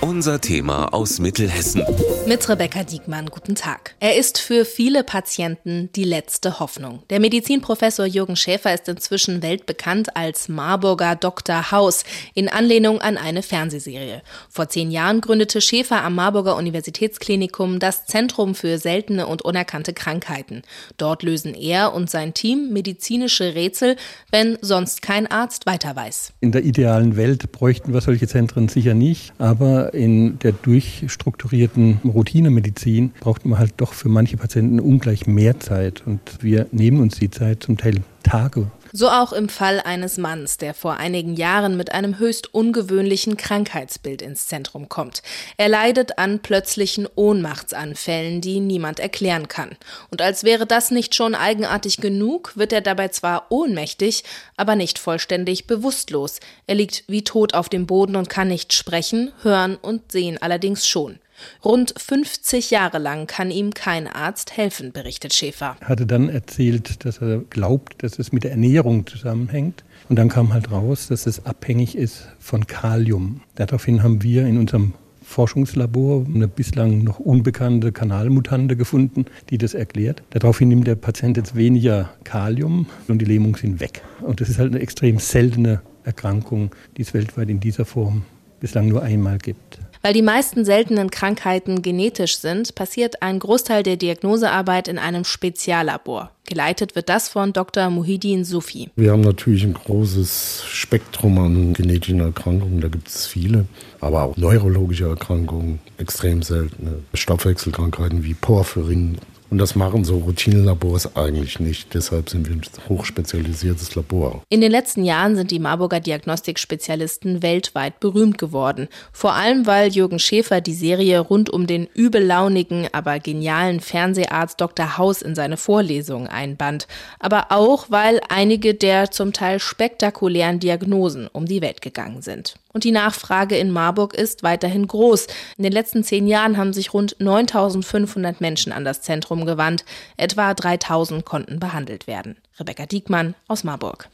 Unser Thema aus Mittelhessen. Mit Rebecca Diekmann, guten Tag. Er ist für viele Patienten die letzte Hoffnung. Der Medizinprofessor Jürgen Schäfer ist inzwischen weltbekannt als Marburger Dr. Haus in Anlehnung an eine Fernsehserie. Vor zehn Jahren gründete Schäfer am Marburger Universitätsklinikum das Zentrum für seltene und unerkannte Krankheiten. Dort lösen er und sein Team medizinische Rätsel, wenn sonst kein Arzt weiter weiß. In der idealen Welt bräuchten wir solche Zentren sicher nicht, aber in der durchstrukturierten Routinemedizin braucht man halt doch für manche Patienten ungleich mehr Zeit. Und wir nehmen uns die Zeit zum Teil Tage so auch im Fall eines Manns, der vor einigen Jahren mit einem höchst ungewöhnlichen Krankheitsbild ins Zentrum kommt. Er leidet an plötzlichen Ohnmachtsanfällen, die niemand erklären kann. Und als wäre das nicht schon eigenartig genug, wird er dabei zwar ohnmächtig, aber nicht vollständig bewusstlos. Er liegt wie tot auf dem Boden und kann nicht sprechen, hören und sehen allerdings schon. Rund 50 Jahre lang kann ihm kein Arzt helfen, berichtet Schäfer. Er hatte dann erzählt, dass er glaubt, dass es mit der Ernährung zusammenhängt. Und dann kam halt raus, dass es abhängig ist von Kalium. Daraufhin haben wir in unserem Forschungslabor eine bislang noch unbekannte Kanalmutante gefunden, die das erklärt. Daraufhin nimmt der Patient jetzt weniger Kalium und die Lähmungen sind weg. Und das ist halt eine extrem seltene Erkrankung, die es weltweit in dieser Form bislang nur einmal gibt. Weil die meisten seltenen Krankheiten genetisch sind, passiert ein Großteil der Diagnosearbeit in einem Speziallabor. Geleitet wird das von Dr. Muhidin Sufi. Wir haben natürlich ein großes Spektrum an genetischen Erkrankungen, da gibt es viele, aber auch neurologische Erkrankungen, extrem seltene Stoffwechselkrankheiten wie Porphyrin, und das machen so Routinelabors eigentlich nicht. Deshalb sind wir ein hochspezialisiertes Labor. In den letzten Jahren sind die Marburger Diagnostikspezialisten weltweit berühmt geworden. Vor allem, weil Jürgen Schäfer die Serie rund um den übellaunigen, aber genialen Fernseharzt Dr. Haus in seine Vorlesungen einband. Aber auch, weil einige der zum Teil spektakulären Diagnosen um die Welt gegangen sind. Und die Nachfrage in Marburg ist weiterhin groß. In den letzten zehn Jahren haben sich rund 9500 Menschen an das Zentrum gewandt. Etwa 3000 konnten behandelt werden. Rebecca Diekmann aus Marburg.